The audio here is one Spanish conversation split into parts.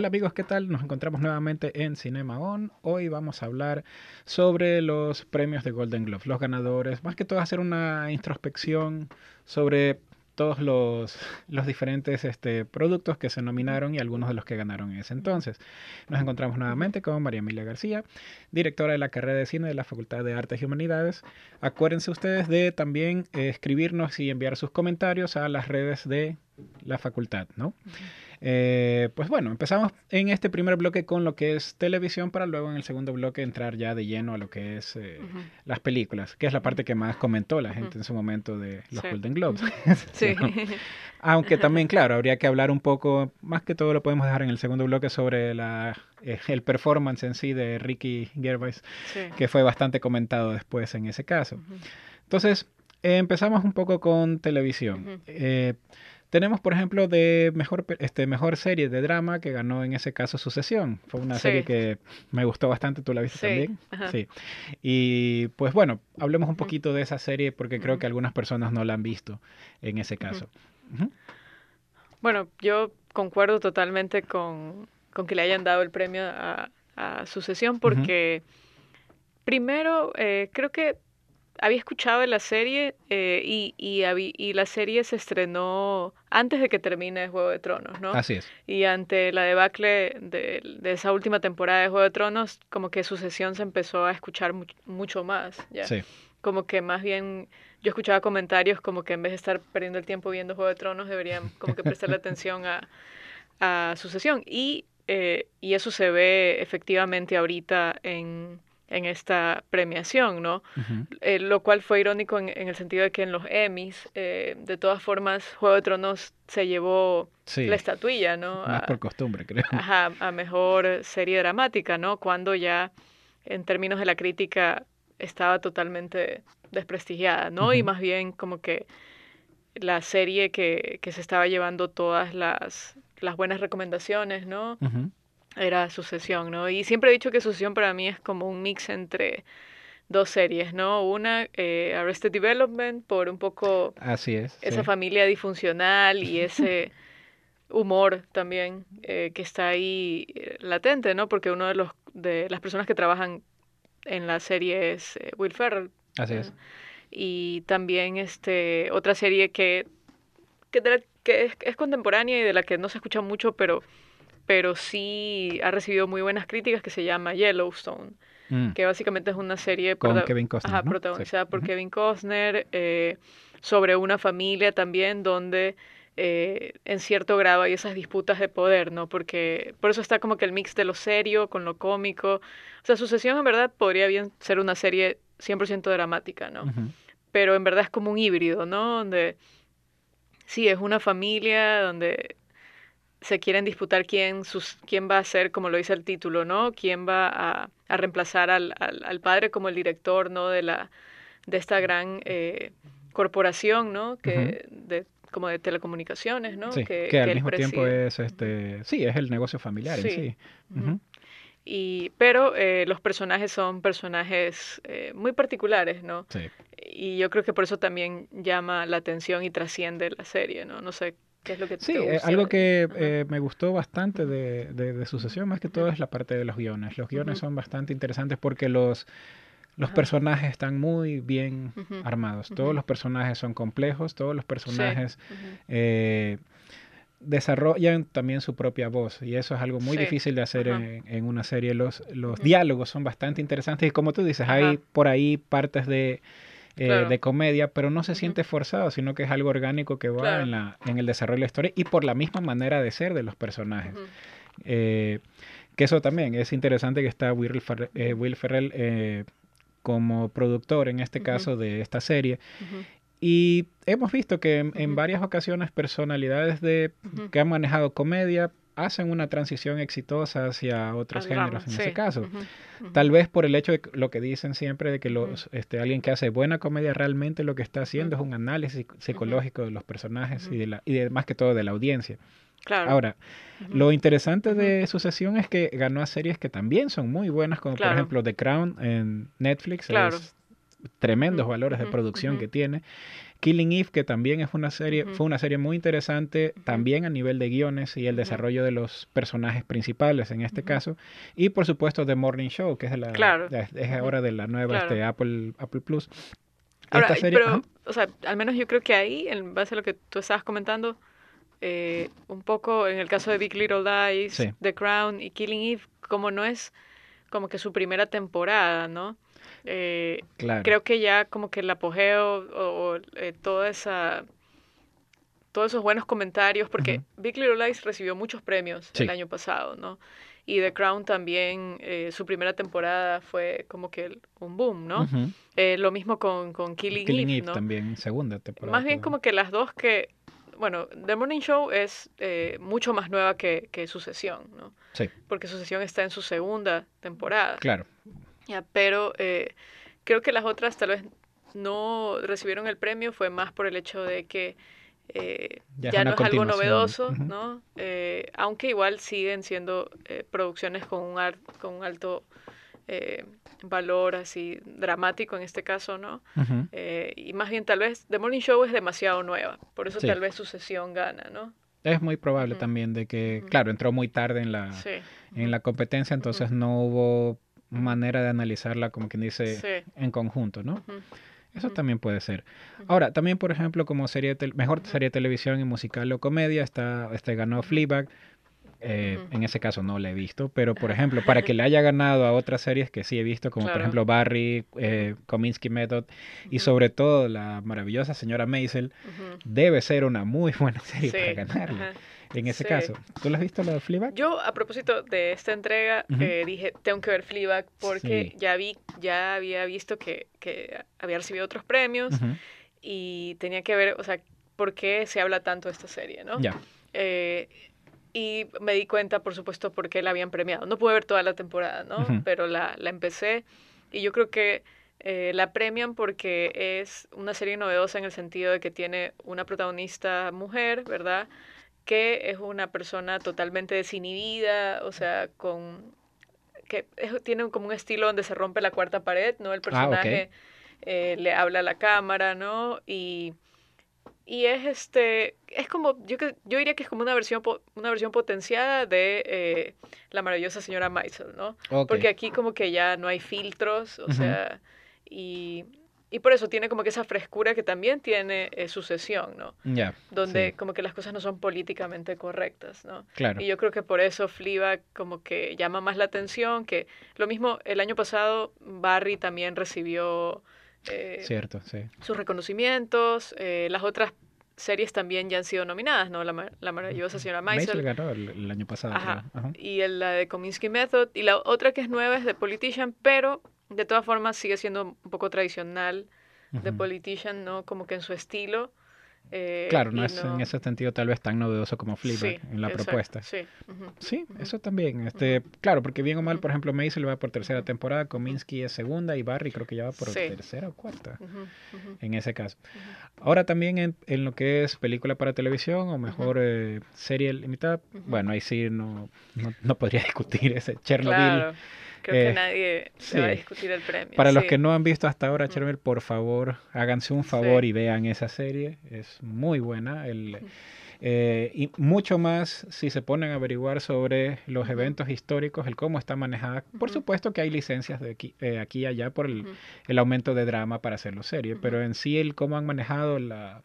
Hola amigos, ¿qué tal? Nos encontramos nuevamente en Cinema On. Hoy vamos a hablar sobre los premios de Golden Globe, los ganadores, más que todo hacer una introspección sobre todos los, los diferentes este, productos que se nominaron y algunos de los que ganaron en ese entonces. Nos encontramos nuevamente con María Emilia García, directora de la carrera de cine de la Facultad de Artes y Humanidades. Acuérdense ustedes de también eh, escribirnos y enviar sus comentarios a las redes de la facultad, ¿no? Eh, pues bueno, empezamos en este primer bloque con lo que es televisión para luego en el segundo bloque entrar ya de lleno a lo que es eh, las películas, que es la parte que más comentó la gente en su momento de los Golden Globes. sí. Aunque también, claro, habría que hablar un poco, más que todo lo podemos dejar en el segundo bloque sobre la, eh, el performance en sí de Ricky Gervais, que fue bastante comentado después en ese caso. Entonces, empezamos un poco con televisión. Tenemos, por ejemplo, de mejor, este, mejor serie de drama que ganó en ese caso Sucesión. Fue una serie que me gustó bastante, ¿tú la viste también? Sí. Y pues bueno, hablemos un poquito de esa serie porque creo que algunas personas no la han visto en ese caso. Bueno, yo concuerdo totalmente con, que le hayan dado el premio a, Sucesión porque primero eh, creo que había escuchado de la serie eh, y, y, la serie se estrenó antes de que termine Juego de Tronos, ¿no? Así es. Y ante la debacle de, esa última temporada de Juego de Tronos, como que sucesión se empezó a escuchar mucho más, ¿ya? Sí. Como que más bien yo escuchaba comentarios como que en vez de estar perdiendo el tiempo viendo Juego de Tronos, deberían como que prestarle atención a, a sucesión. Y, eh, y eso se ve efectivamente ahorita en en esta premiación, ¿no? Eh, lo cual fue irónico en, el sentido de que en los Emmys, eh, de todas formas, Juego de Tronos se llevó la estatuilla, ¿no? Más por costumbre, creo. Ajá, a mejor serie dramática, ¿no? Cuando ya, en términos de la crítica, estaba totalmente desprestigiada, ¿no? Y más bien como que la serie que, que se estaba llevando todas las, las buenas recomendaciones, ¿no? Era Sucesión, ¿no? Y siempre he dicho que Sucesión para mí es como un mix entre dos series, ¿no? Una, eh, Arrested Development, por un poco Así es, esa familia disfuncional y ese humor también eh, que está ahí eh, latente, ¿no? Porque uno de los de las personas que trabajan en la serie es Will Ferrell. Así es. Y también este otra serie que que, que es, es contemporánea y de la que no se escucha mucho, pero pero sí ha recibido muy buenas críticas que se llama Yellowstone, mm. que básicamente es una serie protagonizada por Kevin Costner eh, sobre una familia también donde eh, en cierto grado hay esas disputas de poder, ¿no? Porque por eso está como que el mix de lo serio con lo cómico. O sea, Sucesión en verdad podría bien ser una serie 100% dramática, ¿no? Pero en verdad es como un híbrido, ¿no? Donde sí, es una familia donde se quieren disputar quién, sus, quién va a ser, como lo dice el título, ¿no? Quién va a, a reemplazar al, al, padre como el director, ¿no? De, la, de esta gran eh, corporación, ¿no? Que, de, como de telecomunicaciones, ¿no? Sí, que, al mismo tiempo es, este, sí, es el negocio familiar sí. en sí. Y, pero eh, los personajes son personajes eh, muy particulares, ¿no? Sí. Y yo creo que por eso también llama la atención y trasciende la serie, ¿no? No sé sí, eh, algo que eh, me gustó bastante de, de, Sucesión, más que todo, es la parte de los guiones. Los guiones son bastante interesantes porque los, los personajes están muy bien armados. Todos los personajes son complejos, todos los personajes eh, desarrollan también su propia voz y eso es algo muy difícil de hacer en, en, una serie. Los, los diálogos son bastante interesantes y como tú dices, hay por ahí partes de eh, de comedia, pero no se siente forzado, sino que es algo orgánico que va en, la, en el desarrollo de la historia y por la misma manera de ser de los personajes. Eh, que eso también es interesante que está Will, eh, Ferrell como productor en este caso de esta serie. Y hemos visto que en, varias ocasiones personalidades de, que han manejado comedia hacen una transición exitosa hacia otros géneros en ese caso. Tal vez por el hecho de lo que dicen siempre de que los, este, alguien que hace buena comedia realmente lo que está haciendo es un análisis psicológico de los personajes y, de la, y más que todo de la audiencia. Claro. Ahora, lo interesante de Sucesión es que ganó a series que también son muy buenas, como por ejemplo The Crown en Netflix. Claro. tremendos valores de producción que tiene Killing Eve, que también es una serie, fue una serie muy interesante, también a nivel de guiones y el desarrollo de los personajes principales en este caso. Y por supuesto The Morning Show, que es, la, Claro. es, ahora de la nueva Claro. este, Apple, Apple Plus. Ahora, Esta serie, pero, o sea, al menos yo creo que ahí, en base a lo que tú estabas comentando, eh, un poco en el caso de Big Little Lies, Sí. The Crown y Killing Eve, como no es como que su primera temporada, ¿no? Eh, claro. creo que ya como que el apogeo o, o, eh, toda esa todos esos buenos comentarios porque. Big Little Lies recibió muchos premios Sí. el año pasado no y The Crown también eh, su primera temporada fue como que un boom no. Eh, lo mismo con, con Killing, Killing Eve, Eve no también, segunda temporada. más bien como que las dos que bueno The Morning Show es eh, mucho más nueva que, que Sucesión no Sí, porque Sucesión está en su segunda temporada claro. Ya, pero eh, creo que las otras tal vez no recibieron el premio, fue más por el hecho de que eh, Ya no es algo novedoso. ¿no? Eh, aunque igual siguen siendo producciones con un, ar- con un alto valor así dramático en este caso, ¿no? Y más bien tal vez The Morning Show es demasiado nueva, por eso Sí. tal vez Sucesión gana, ¿no? Es muy probable Ujú. también de que, claro, entró muy tarde en la, Sí. en la competencia, entonces no hubo manera de analizarla, como quien dice, Sí. en conjunto, ¿no? Eso también puede ser. Ahora, también, por ejemplo, como serie mejor serie de televisión y musical o comedia, está, este ganó Fleabag. Eh, Ujú. En ese caso no la he visto, pero por ejemplo, para que le haya ganado a otras series que sí he visto, como por ejemplo Barry, eh, Kominsky Method y Ujú. sobre todo la maravillosa señora Maisel, debe ser una muy buena serie Sí, para ganarle. En ese Sí. caso, ¿tú la has visto la de Fleabag? Yo, a propósito de esta entrega, eh, dije, tengo que ver Fleabag porque Sí. ya vi, ya había visto que, que había recibido otros premios y tenía que ver, o sea, por qué se habla tanto de esta serie, ¿no? Ya, Eh, y me di cuenta, por supuesto, por qué la habían premiado. No pude ver toda la temporada, ¿no? Pero la, la empecé y yo creo que eh, la premian porque es una serie novedosa en el sentido de que tiene una protagonista mujer, ¿verdad? Que es una persona totalmente desinhibida, o sea, con que es- tiene como un estilo donde se rompe la cuarta pared, ¿no? El Ah, personaje eh, le habla a la cámara, ¿no? Y, y es este, es como, yo, que- yo diría que es como una versión, po- una versión potenciada de eh, la maravillosa señora Maisel, ¿no? Porque aquí como que ya no hay filtros, o sea, y, y por eso tiene como que esa frescura que también tiene eh, sucesión, ¿no? Ya, Donde sí, como que las cosas no son políticamente correctas, ¿no? claro. Y yo creo que por eso Fleabag como que llama más la atención, que lo mismo el año pasado Barry también recibió eh, Cierto, sí. sus reconocimientos, eh, las otras series también ya han sido nominadas, ¿no? La, la maravillosa señora Maisel Maisel, ganó el, el año pasado, Ajá. creo. Ajá. y el- la de Kominsky Method, y la otra que es nueva es The Politician, pero de todas formas sigue siendo un poco tradicional The. Politician, ¿no? Como que en su estilo. Eh, Claro, no es en ese sentido tal vez tan novedoso como Fleabag Sí, en la exacto, propuesta. Sí. eso también. Este, claro, porque bien o mal, por ejemplo, Maisel va por tercera temporada, Kominsky es segunda y Barry creo que ya va por Sí. tercera o cuarta en ese caso. Ahora también en, en lo que es película para televisión o mejor eh, serie limitada, bueno, ahí sí no, no, no podría discutir ese Chernobyl. Claro, creo eh, que nadie le va a discutir el premio. Para los sí. que no han visto hasta ahora Ujú. Chernobyl, por favor, háganse un favor Sí. y vean esa serie. Es muy buena. El, Ujú. eh, y mucho más si se ponen a averiguar sobre los eventos históricos, el cómo está manejada. Por Ujú. supuesto que hay licencias de aquí, eh, aquí y allá por el, Ujú. el aumento de drama para hacerlo serie, pero Ujú. en sí el cómo han manejado la,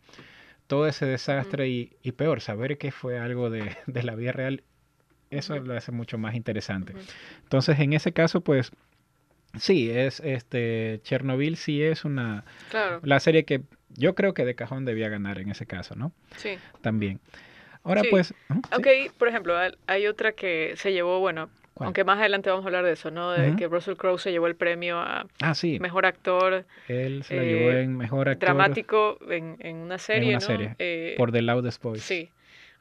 todo ese desastre y, y peor, saber que fue algo de, de la vida real, eso lo hace mucho más interesante. Entonces, en ese caso, pues, sí, es este Chernobyl sí es una Claro, la serie que yo creo que de cajón debía ganar en ese caso, ¿no? sí. También. Ahora, Sí. pues, sí, Aunque, por ejemplo, hay- otra que se llevó, bueno, ¿cuál? aunque más adelante vamos a hablar de eso, ¿no? De que Russell Crowe se llevó el premio a Ah, sí, mejor actor él se la eh, llevó en mejor actor dramático en, en una serie, una ¿no? serie, Eh, por The Loudest Voice. Sí.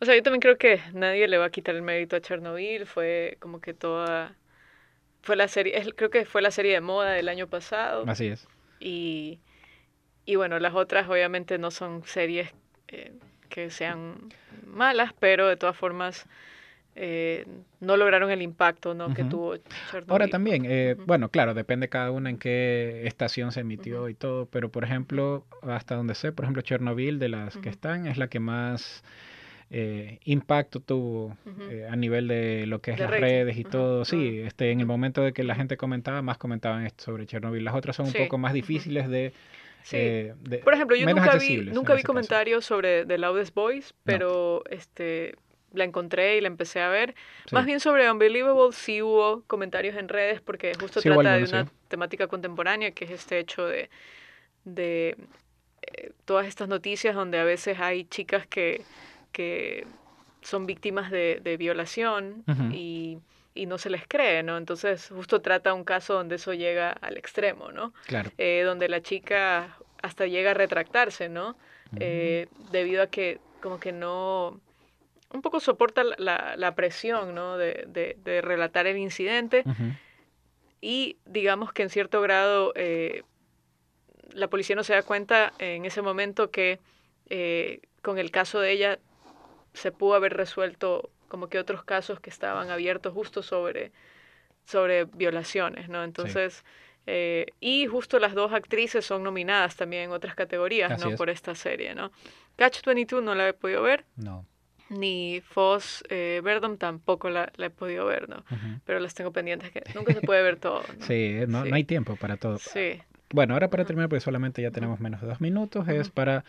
O sea, yo también creo que nadie le va a quitar el mérito a Chernobyl. Fue como que toda. Fue la serie. es- creo que fue la serie de moda del año pasado. Así es. Y, y bueno, las otras obviamente no son series eh, que sean malas, pero de todas formas eh, no lograron el impacto ¿no? que tuvo Chernobyl. Ahora también, eh, bueno, claro, depende cada una en qué estación se emitió y todo, pero por ejemplo, hasta donde sé, por ejemplo, Chernobyl, de las que están, es la que más eh, impacto tuvo a nivel de lo que es las redes y todo. Sí, este, en el momento de que la gente comentaba, más comentaban esto sobre Chernobyl. Las otras son un poco más difíciles de... por ejemplo, yo nunca vi, nunca vi comentarios sobre The Loudest Voice, pero este la encontré y la empecé a ver. Más bien sobre Unbelievable sí hubo comentarios en redes porque justo trata de una temática contemporánea que es este hecho de, de eh, todas estas noticias donde a veces hay chicas que, que son víctimas de, de violación y, y, no se les cree, ¿no? Entonces justo trata un caso donde eso llega al extremo, ¿no? Claro. Eh, donde la chica hasta llega a retractarse, ¿no? Eh, debido a que como que no un poco soporta la, la presión ¿no? de, de, relatar el incidente y digamos que en cierto grado eh, la policía no se da cuenta en ese momento que con el caso de ella se pudo haber resuelto como que otros casos que estaban abiertos justo sobre, sobre violaciones, ¿no? Entonces, eh, y justo las dos actrices son nominadas también en otras categorías, ¿no? Por esta serie, ¿no? Catch 22 no la he podido ver. No ni Foss eh, Verdom tampoco la, he podido ver, ¿no? Pero las tengo pendientes que nunca se puede ver todo. Sí, no, no, hay tiempo para todo. Sí. Bueno, ahora para terminar, porque solamente ya tenemos menos de dos minutos, es para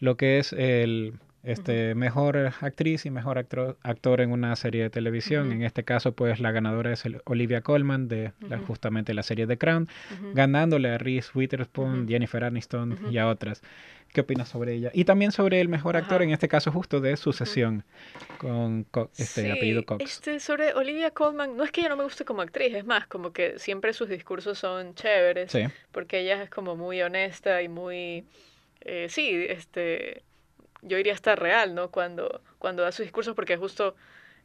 lo que es el este, mejor actriz y mejor actor, actor en una serie de televisión. En este caso, pues la ganadora es Olivia Colman de justamente la serie The Crown, ganándole a Reese Witherspoon, Jennifer Aniston y a otras. ¿Qué opinas sobre ella? Y también sobre el mejor actor, en este caso justo de Sucesión, con este apellido Cox. Este, sobre Olivia Colman, no es que ella no me guste como actriz, es más, como que siempre sus discursos son chéveres, porque ella es como muy honesta y muy, eh, sí, este, yo diría hasta real, ¿no? Cuando, cuando da sus discursos, porque justo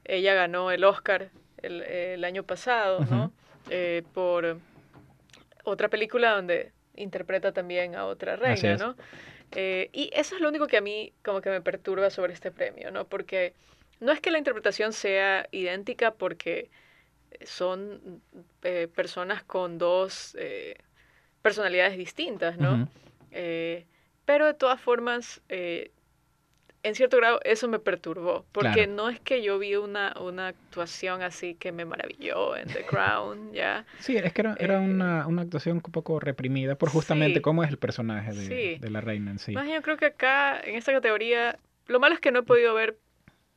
ella ganó el Oscar el, año pasado, ¿no? Eh, por otra película donde interpreta también a otra reina, ¿no? Eh, y eso es lo único que a mí como que me perturba sobre este premio, ¿no? Porque no es que la interpretación sea idéntica porque son eh, personas con dos eh, personalidades distintas, ¿no? pero de todas formas, en cierto grado eso me perturbó, porque no es que yo vi una, una actuación así que me maravilló en The Crown, ¿ya? Sí, es que era, era eh, una, una, actuación un poco reprimida por justamente cómo es el personaje de, de, la reina en sí. Más yo creo que acá, en esta categoría, lo malo es que no he podido ver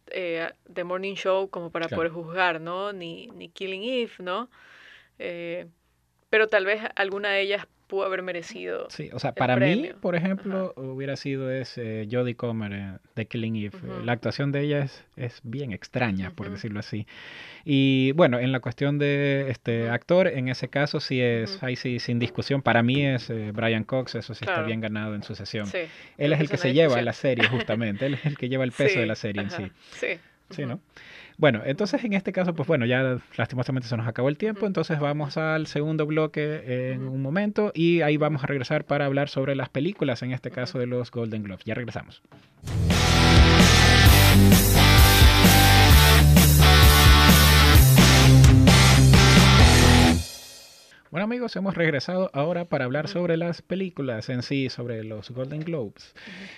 eh, The Morning Show como para poder juzgar, ¿no? Ni, ni Killing Eve, ¿no? Eh, pero tal vez alguna de ellas pudo haber merecido. Sí, o sea, para mí, por ejemplo, hubiera sido ese Jodie Comer de Killing Eve. La actuación de ella es, es bien extraña, por decirlo así. Y bueno, en la cuestión de este actor, en ese caso sí es, ahí sí, sin discusión, para mí es eh, Brian Cox, eso sí está bien ganado en su sesión. Él es el que se lleva la serie, justamente, él es el que lleva el peso de la serie en sí. Sí. Sí, ¿no? Bueno, entonces en este caso, pues bueno, ya lastimosamente se nos acabó el tiempo, entonces vamos al segundo bloque en un momento y ahí vamos a regresar para hablar sobre las películas, en este caso de los Golden Globes. Ya regresamos. Bueno amigos, hemos regresado ahora para hablar sobre las películas en sí, sobre los Golden Globes.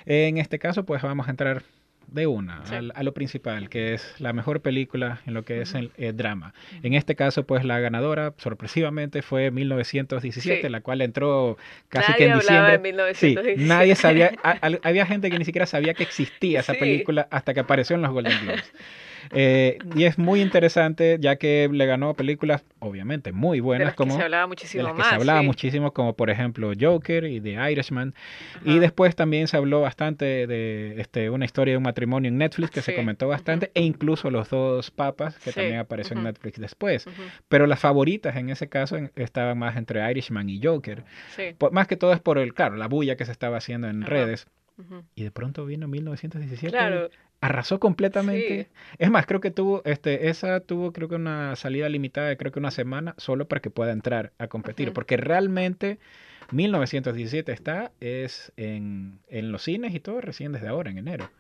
En este caso, pues vamos a entrar de una a, lo principal, que es la mejor película en lo que es el, drama. En este caso, pues la ganadora, sorpresivamente, fue 1917, la cual entró casi que en diciembre. Sí, nadie sabía, había gente que ni siquiera sabía que existía esa película hasta que apareció en los Golden Globes. Eh, y es muy interesante ya que le ganó películas, obviamente, muy buenas. como, que se hablaba muchísimo más. se hablaba muchísimo, como por ejemplo Joker y The Irishman. Y después también se habló bastante de este, una historia de un matrimonio en Netflix que se comentó bastante, e incluso Los dos papas, que también apareció en Netflix después. Pero las favoritas en ese caso estaban más entre Irishman y Joker. más que todo es por el, claro, la bulla que se estaba haciendo en redes. Y de pronto vino 1917. Claro, arrasó completamente. Es más, creo que tuvo, este, esa tuvo creo que una salida limitada de creo que una semana solo para que pueda entrar a competir, porque realmente 1917 está es en, en, los cines y todo recién desde ahora, en enero,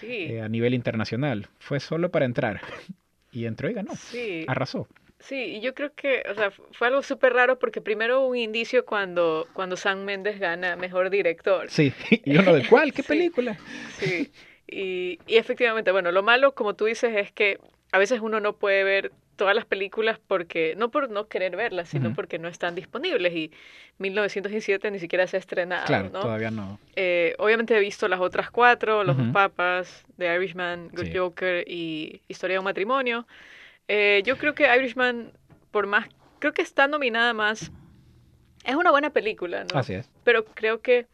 sí. Eh, a nivel internacional. Fue solo para entrar. y entró y ganó. Sí. Arrasó. Sí, y yo creo que, o sea, fue algo súper raro porque primero hubo un indicio cuando, cuando Sam Méndez gana Mejor Director. Sí, y uno de cuál, qué Sí. película. Sí, y, y efectivamente, bueno, lo malo, como tú dices, es que a veces uno no puede ver todas las películas porque, no por no querer verlas, sino porque no están disponibles y 1917 ni siquiera se ha estrenado, Claro, ¿no? todavía no. Eh, obviamente he visto las otras cuatro, Los Ujú. papas, The Irishman, Good Sí. Joker y Historia de un matrimonio. Eh, yo creo que Irishman, por más, creo que está nominada más, es una buena película, ¿no? Así es. Pero creo que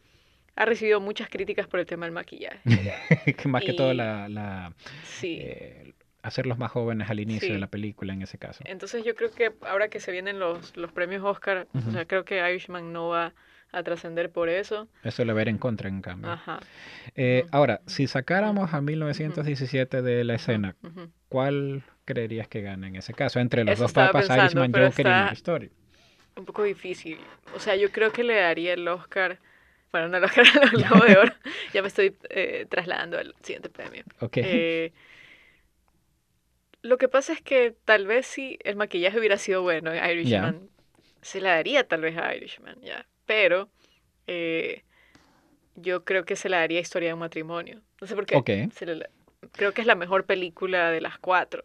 ha recibido muchas críticas por el tema del maquillaje. más que todo la, la, Sí. eh, hacerlos más jóvenes al inicio Sí. de la película en ese caso. Entonces yo creo que ahora que se vienen los, los premios Oscar, o sea, creo que Irishman no va a trascender por eso. Eso le ver en contra, en cambio. Ajá. Eh, ahora, si sacáramos a 1917 de la escena. ¿cuál creerías que gana en ese caso? Entre los Eso dos papas, pensando, Irishman, Joker está- y Story. Un poco difícil. O sea, yo creo que le daría el Oscar, bueno, no el Oscar, el Globo de Oro. ya me estoy eh, trasladando al siguiente premio. Ok. Eh, lo que pasa es que tal vez si el maquillaje hubiera sido bueno en Irishman, se la daría tal vez a Irishman, ya. Pero eh, yo creo que se la daría a Historia de un matrimonio. No sé por qué. Ok. se le- creo que es la mejor película de las cuatro.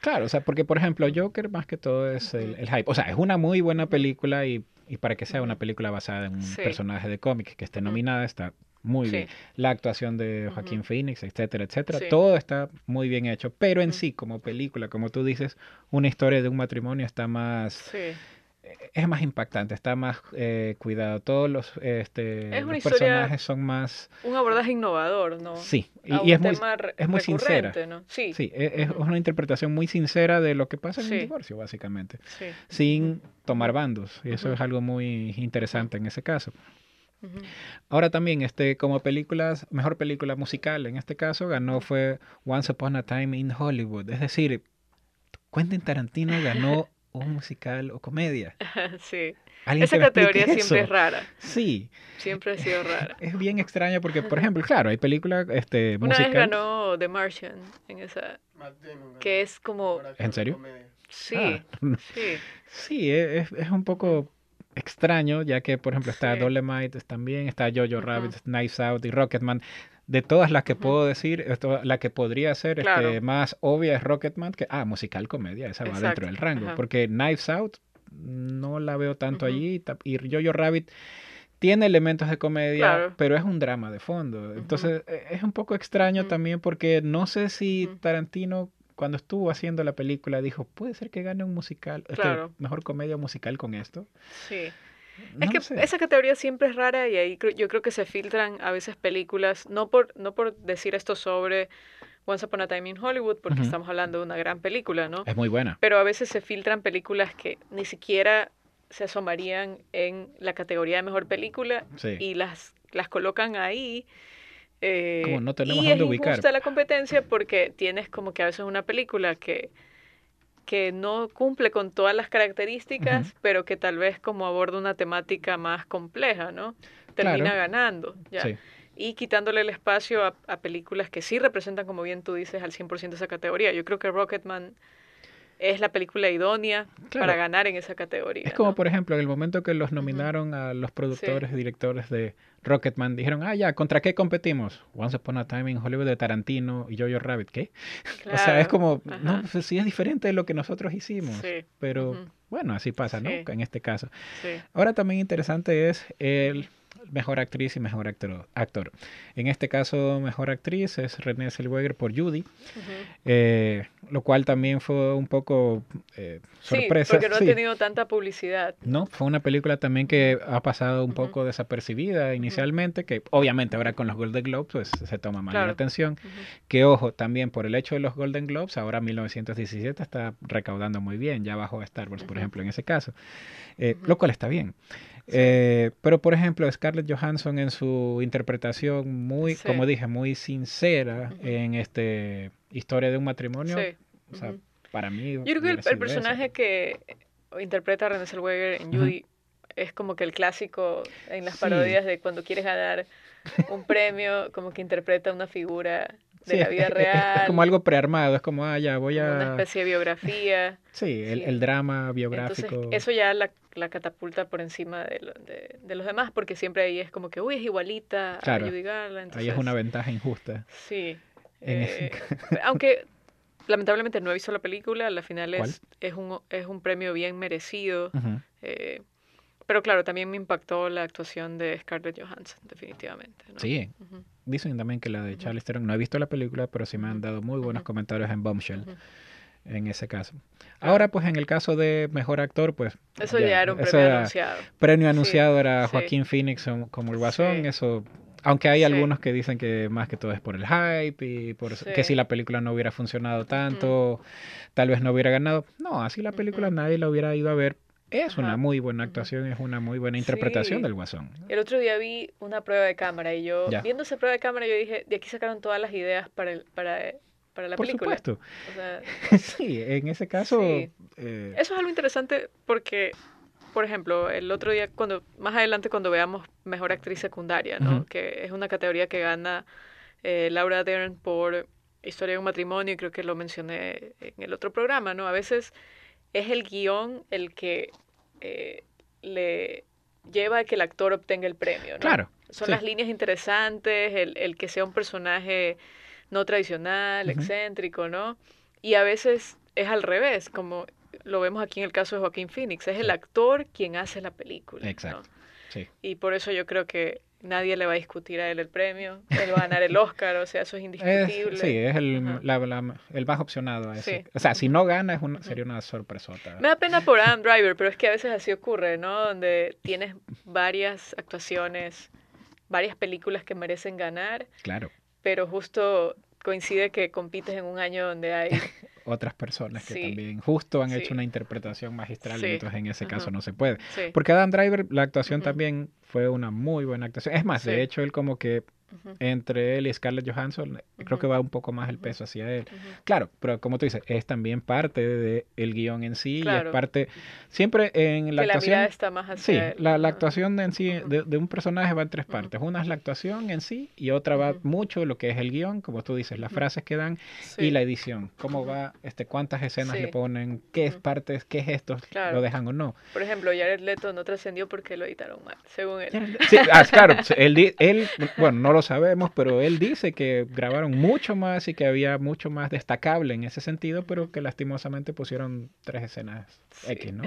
Claro, o sea, porque por ejemplo, Joker más que todo es el, el hype. O sea, es una muy buena película y, y para que sea una película basada en un Sí. personaje de cómic que esté nominada, está muy Sí. bien. La actuación de. Joaquín Phoenix, etcétera, etcétera, Sí. todo está muy bien hecho. Pero en sí, como película, como tú dices, una historia de un matrimonio está más, Sí. Es más impactante, está más eh, cuidado. Todos los, este, Es una los historia- personajes son más, Un abordaje innovador, ¿no? sí, y, y un es muy, es muy sincera. recurrente, ¿no? Sí, Sí, e- es, Ujú. una interpretación muy sincera de lo que pasa en un Sí. divorcio, básicamente, sí. sin tomar bandos. Y eso es algo muy interesante en ese caso. Ahora también, este, como películas, mejor película musical, en este caso ganó fue Once Upon a Time in Hollywood. Es decir, Quentin Tarantino ganó un musical o comedia. sí. ¿Alguien Esa categoría siempre eso? es rara. Sí, Siempre ha sido rara. es bien extraño porque, por ejemplo, claro, hay películas este, Una vez ganó The Martian en esa, Damon que es como, ¿En serio? sí, Ah, sí, Sí, e- es, es un poco extraño, ya que, por ejemplo, está Sí. Dolemite también, está Jojo. Rabbit, Knives Out y Rocketman. De todas las que puedo decir, esto- la que podría ser este, más obvia es Rocketman, que, ah, musical comedia, esa va dentro del rango, ajá. porque Knives Out no la veo tanto allí, y Jojo Rabbit tiene elementos de comedia, Claro. pero es un drama de fondo. Entonces, e- es un poco extraño también porque no sé si. Tarantino cuando estuvo haciendo la película dijo, puede ser que gane un musical, este, Claro. mejor comedia musical con esto. sí. No es que sé. esa categoría siempre es rara y ahí yo creo que se filtran a veces películas, no por, no por decir esto sobre Once Upon a Time in Hollywood, porque estamos hablando de una gran película, ¿no? Es muy buena. Pero a veces se filtran películas que ni siquiera se asomarían en la categoría de mejor película Sí. y las, las colocan ahí. eh, Como no tenemos y dónde es ubicar. la competencia porque tienes como que a veces una película que, que no cumple con todas las características, pero que tal vez como aborda una temática más compleja, ¿no? Termina Claro. ganando, ¿ya? Sí. Y quitándole el espacio a, a películas que sí representan, como bien tú dices, al 100% esa categoría. Yo creo que Rocketman es la película idónea Claro. para ganar en esa categoría. Es como, por ejemplo, en el momento que los nominaron a los productores y directores de Rocketman, dijeron, ah, ya, ¿contra qué competimos? Once Upon a Time in Hollywood de Tarantino y Jojo Rabbit, ¿qué? O sea, es como, no, pues sí es diferente de lo que nosotros hicimos. Sí, Pero bueno, así pasa, ¿no? Sí. En este caso. Sí. Ahora también interesante es el mejor actriz y mejor actor. actor. En este caso, mejor actriz es Renée Zellweger por Judy, ujú. eh, lo cual también fue un poco eh, sorpresa. Sí, porque no Sí. ha tenido tanta publicidad. No, fue una película también que ha pasado un Ujú. poco desapercibida inicialmente, que obviamente ahora con los Golden Globes pues, se toma más la Claro. atención. Que ojo, también por el hecho de los Golden Globes, ahora 1917 está recaudando muy bien, ya bajó a Star Wars, por ejemplo, en ese caso, eh, lo cual está bien. Sí. Eh, pero por ejemplo, Scarlett Johansson en su interpretación muy, Sí. como dije, muy sincera en este historia de un matrimonio, Sí. o sea, para mí Yo creo que el, el sido esa. personaje que interpreta a Renée Zellweger en. Judy es como que el clásico en las Sí. parodias de cuando quieres ganar un premio, como que interpreta una figura de la vida real. Es, como algo prearmado, es como, ah, ya voy a... Una especie de biografía. sí, el, el, drama biográfico. Entonces, eso ya la, la catapulta por encima de, de, de, los demás, porque siempre ahí es como que, uy, es igualita claro, a Judy Garland. ahí es una ventaja injusta. Sí. Eh, aunque lamentablemente no he visto la película, al final es, es, un, es un premio bien merecido. Uh -huh. eh, pero claro, también me impactó la actuación de Scarlett Johansson, definitivamente. ¿no? Sí, uh -huh. dicen también que la de Charlize Theron, no he visto la película, pero sí me han dado muy buenos uh -huh. comentarios en Bombshell. En ese caso. Ahora, pues en el caso de mejor actor, pues. Eso ya, ya era un premio era anunciado. Premio anunciado sí, era Joaquín sí. Phoenix como el Guasón. Eso aunque hay sí. algunos que dicen que más que todo es por el hype y por sí. que si la película no hubiera funcionado tanto, -huh. tal vez no hubiera ganado. No, así la película uh -huh. nadie la hubiera ido a ver. Es Ajá. una muy buena actuación, es una muy buena interpretación sí. del Guasón. El otro día vi una prueba de cámara y yo, ya. viendo esa prueba de cámara, yo dije, de aquí sacaron todas las ideas para, el, para, para la Por película. supuesto. O sea, sí, en ese caso... Sí. Eh... Eso es algo interesante porque por ejemplo, el otro día, cuando más adelante cuando veamos Mejor Actriz Secundaria, ¿no? Uh -huh. que es una categoría que gana eh, Laura Dern por Historia de un matrimonio, y creo que lo mencioné en el otro programa, ¿no? A veces es el guion el que eh, le lleva a que el actor obtenga el premio, ¿no? Claro. Son sí. las líneas interesantes, el, el, que sea un personaje no tradicional, uh -huh. excéntrico, ¿no? Y a veces es al revés, como lo vemos aquí en el caso de Joaquín Phoenix, es sí. el actor quien hace la película. Exacto. ¿no? Sí. Y por eso yo creo que nadie le va a discutir a él el premio, él va a ganar el Oscar, o sea, eso es indiscutible. Es, sí, es el, la, la, el, más opcionado a ese. Sí. O sea, si no gana es una, sería una sorpresota. Me da pena por Adam Driver, pero es que a veces así ocurre, ¿no? Donde tienes varias actuaciones, varias películas que merecen ganar. Claro. Pero justo coincide que compites en un año donde hay otras personas que sí. también justo han sí. hecho una interpretación magistral sí. y entonces en ese caso no se puede. Porque Adam Driver, la actuación también fue una muy buena actuación. Es más, de hecho, él como que entre él y Scarlett Johansson. Creo que va un poco más el peso hacia él. Claro, pero como tú dices, es también parte del de guion en sí, claro. y es parte, siempre en la que actuación... La está más hacia sí, él. La, la, actuación en sí, de, de, un personaje va en tres partes. Una es la actuación en sí, y otra va mucho lo que es el guion, como tú dices, las frases que dan, sí. y la edición. Cómo va, este, cuántas escenas sí. le ponen, qué es partes, qué gestos claro. lo dejan o no. Por ejemplo, Jared Leto no trascendió porque lo editaron mal, según él. Sí, ah, claro, él, él, bueno, no lo sabemos, pero él dice que grabaron mucho más y que había mucho más destacable en ese sentido, pero que lastimosamente pusieron tres escenas sí. X, ¿no?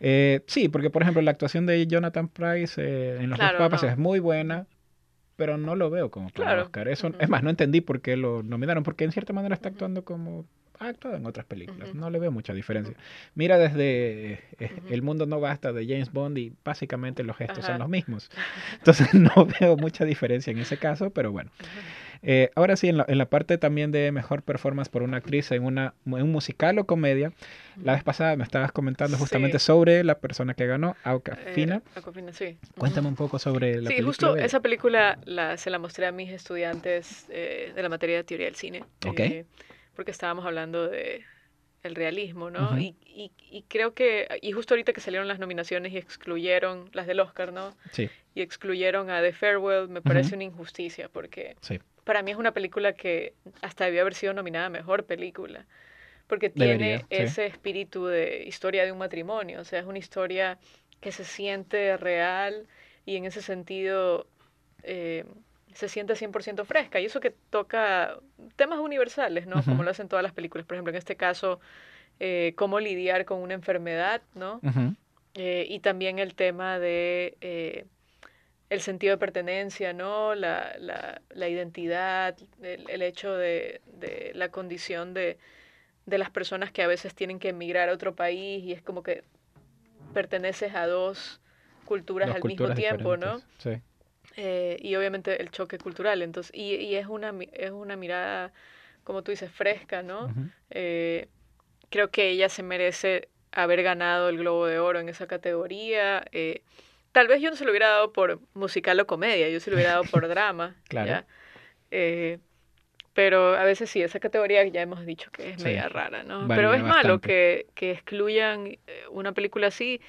Eh, sí, porque por ejemplo la actuación de Jonathan Price eh, en Los claro, Dos Papas no. es muy buena, pero no lo veo como para claro. Oscar. Eso, uh -huh. Es más, no entendí por qué lo nominaron, porque en cierta manera está actuando como ha actuado en otras películas. Uh -huh. No le veo mucha diferencia. Uh -huh. Mira desde eh, El mundo no basta de James Bond y básicamente los gestos son los mismos. Entonces no veo mucha diferencia en ese caso, pero bueno. Eh, ahora sí, en la, en la, parte también de mejor performance por una actriz en, una, en un musical o comedia, la vez pasada me estabas comentando justamente sí. sobre la persona que ganó, Aucafina. Eh, Aucafina, sí. Cuéntame un poco sobre la sí, película. Sí, justo esa película la, se la mostré a mis estudiantes eh, de la materia de teoría del cine. Ok. Eh, porque estábamos hablando de el realismo, ¿no? Uh -huh. y, y, y, creo que, y justo ahorita que salieron las nominaciones y excluyeron las del Oscar, ¿no? Sí. Y excluyeron a The Farewell, me parece uh -huh. una injusticia, porque sí. Para mí es una película que hasta debió haber sido nominada a Mejor Película, porque tiene Debería, ese sí. espíritu de historia de un matrimonio, o sea, es una historia que se siente real y en ese sentido... Eh, se siente 100% fresca. Y eso que toca temas universales, ¿no? Uh -huh. Como lo hacen todas las películas. Por ejemplo, en este caso, eh, cómo lidiar con una enfermedad, ¿no? Uh -huh. eh, y también el tema de el sentido de pertenencia, ¿no? La, la, la identidad, el, el hecho de, de, la condición de, de las personas que a veces tienen que emigrar a otro país y es como que perteneces a dos culturas al culturas mismo tiempo, ¿no? Sí. Eh, y obviamente el choque cultural. Entonces, y, y, es, una, es una mirada, como tú dices, fresca, ¿no? Uh -huh. eh, creo que ella se merece haber ganado el Globo de Oro en esa categoría. Eh, tal vez yo no se lo hubiera dado por musical o comedia, yo se lo hubiera dado por drama. claro. Eh, pero a veces sí, esa categoría ya hemos dicho que es sí. media rara, ¿no? Pero es bastante. malo que, que excluyan eh, una película así.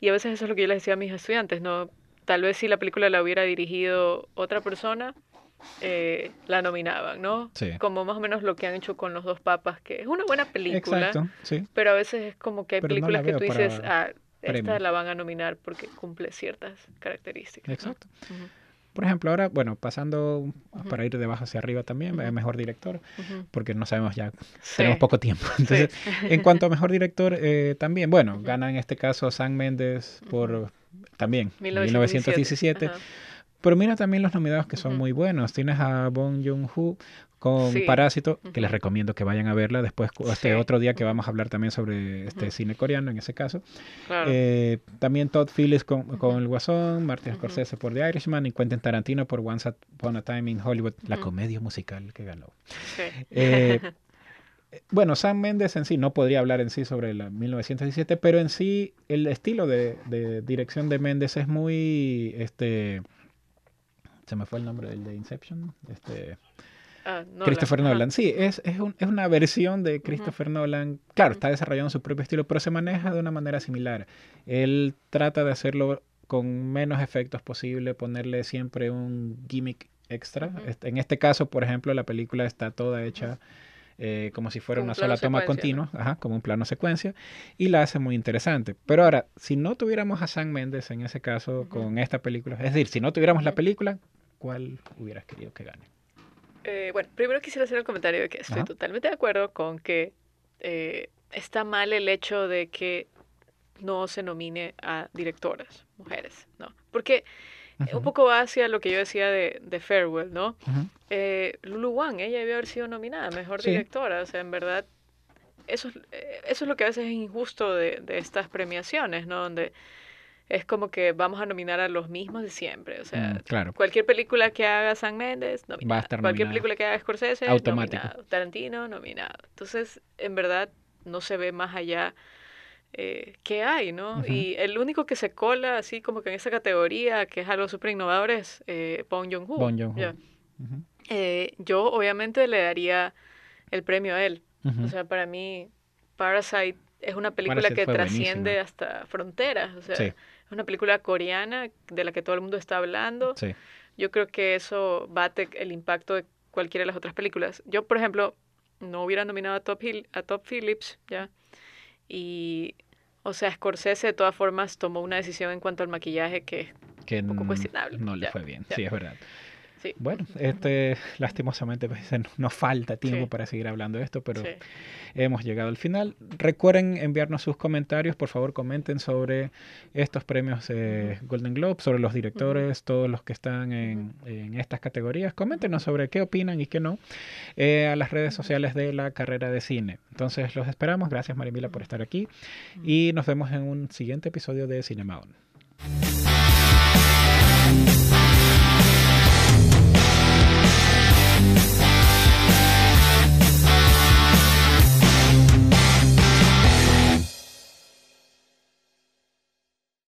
Y a veces eso es lo que yo les decía a mis estudiantes, ¿no? Tal vez si la película la hubiera dirigido otra persona, eh, la nominaban, ¿no? Sí. Como más o menos lo que han hecho con Los Dos Papas, que es una buena película, Exacto, sí. pero a veces es como que hay Pero no la películas que tú dices, para ah, esta la van a nominar porque cumple ciertas características. ¿no? Exacto. Por ejemplo, ahora, bueno, pasando para ir de abajo hacia arriba también, Ujú. mejor director, porque no sabemos ya, Sí, tenemos poco tiempo. Entonces, sí. en cuanto a mejor director, eh, también, bueno, gana en este caso Sam Mendes por también 1917. 1917. Ajá. Pero mira también los nominados que son muy buenos. Tienes a Bong Joon-ho con Sí. Parásito, que les recomiendo que vayan a verla después, este Sí. otro día que vamos a hablar también sobre este cine coreano en ese caso. Claro. Eh, también Todd Phillips con. El Guasón, Martin. Scorsese por The Irishman y Quentin Tarantino por Once Upon a Time in Hollywood, la comedia musical que ganó. Sí. Eh, bueno, Sam Mendes en sí, no podría hablar en sí sobre la 1917, pero en sí el estilo de, de dirección de Mendes es muy, este, se me fue el nombre del de Inception, este, Ah, Nolan, Christopher. Nolan. Sí, es, es, un- es una versión de Christopher Nolan. Claro, está desarrollando su propio estilo, pero se maneja de una manera similar. Él trata de hacerlo con menos efectos posible, ponerle siempre un gimmick extra. Ujú. Este- En este caso, por ejemplo, la película está toda hecha eh, como si fuera Como una sola toma continua, ajá, como un plano secuencia, y la hace muy interesante. Pero ahora, si no tuviéramos a Sam Mendes en ese caso con esta película, es decir, si no tuviéramos la película, ¿cuál hubieras querido que gane? Eh, bueno, primero quisiera hacer el comentario de que estoy Ajá. totalmente de acuerdo con que eh, está mal el hecho de que no se nomine a directoras, mujeres, ¿no? Porque eh, un poco va hacia lo que yo decía de, de Farewell, ¿no? Eh, Lulu Wang, ella debió haber sido nominada, mejor Sí. directora, o sea, en verdad, eso, es- eso es lo que a veces es injusto de, de estas premiaciones, ¿no? Donde es como que vamos a nominar a los mismos de siempre, o sea, Mm, claro. Cualquier película que haga Sam Mendes, nominado. estar Cualquier película que haga Scorsese, Automático. nominado. Tarantino, nominado. Entonces, en verdad, no se ve más allá eh, qué hay, ¿no? Y el único que se cola así como que en esa categoría, que es algo súper innovador, es eh, Bong Joon-ho. Ya. Ujú, Eh, yo obviamente le daría el premio a él. O sea, para mí, Parasite es una película Parasite que trasciende hasta fronteras. O sea, Sí. Es una película coreana de la que todo el mundo está hablando. Sí. Yo creo que eso bate el impacto de cualquiera de las otras películas. Yo, por ejemplo, no hubiera nominado a Top, Hill, a Top Phillips, ¿ya? Y, o sea, Scorsese de todas formas tomó una decisión en cuanto al maquillaje que, Que poco n- cuestionable, no le ya, fue bien. ya. Sí, es verdad. Sí, Bueno, este, lastimosamente pues, nos falta tiempo Sí. para seguir hablando de esto, pero sí. hemos llegado al final. Recuerden enviarnos sus comentarios, por favor comenten sobre estos premios eh, Golden Globe, sobre los directores, todos los que están en, en estas categorías. Coméntenos sobre qué opinan y qué no eh, a las redes sociales de la carrera de cine. Entonces los esperamos. Gracias Marimila por estar aquí y nos vemos en un siguiente episodio de Cinema On.